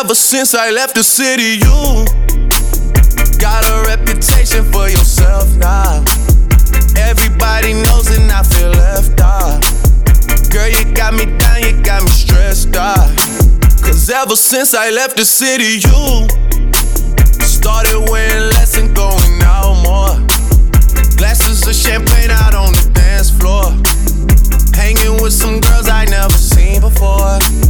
Ever since I left the city, you got a reputation for yourself now. Everybody knows and I feel left out. Girl, you got me down, you got me stressed out. Cause ever since I left the city, you started wearing less and going out more. Glasses of champagne out on the dance floor. Hanging with some girls I never seen before.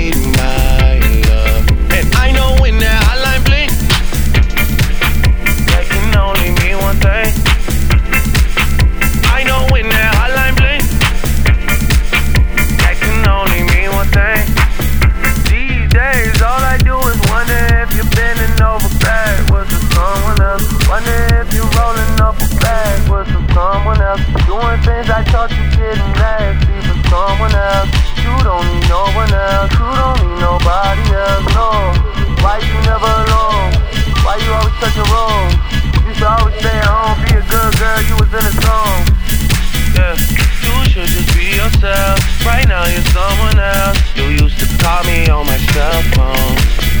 over backwards with someone else. Wonder if you're rolling up a Backwoods with someone else. Doing things I thought you didn't nasty for someone else. You don't need no one else. You don't need nobody else. No. Why you never alone? Why you always touching wrong? You should always stay at home, be a good girl. You was in a song. Yeah, you should just be yourself. Right now you're someone else. You used to call me on my cell phone.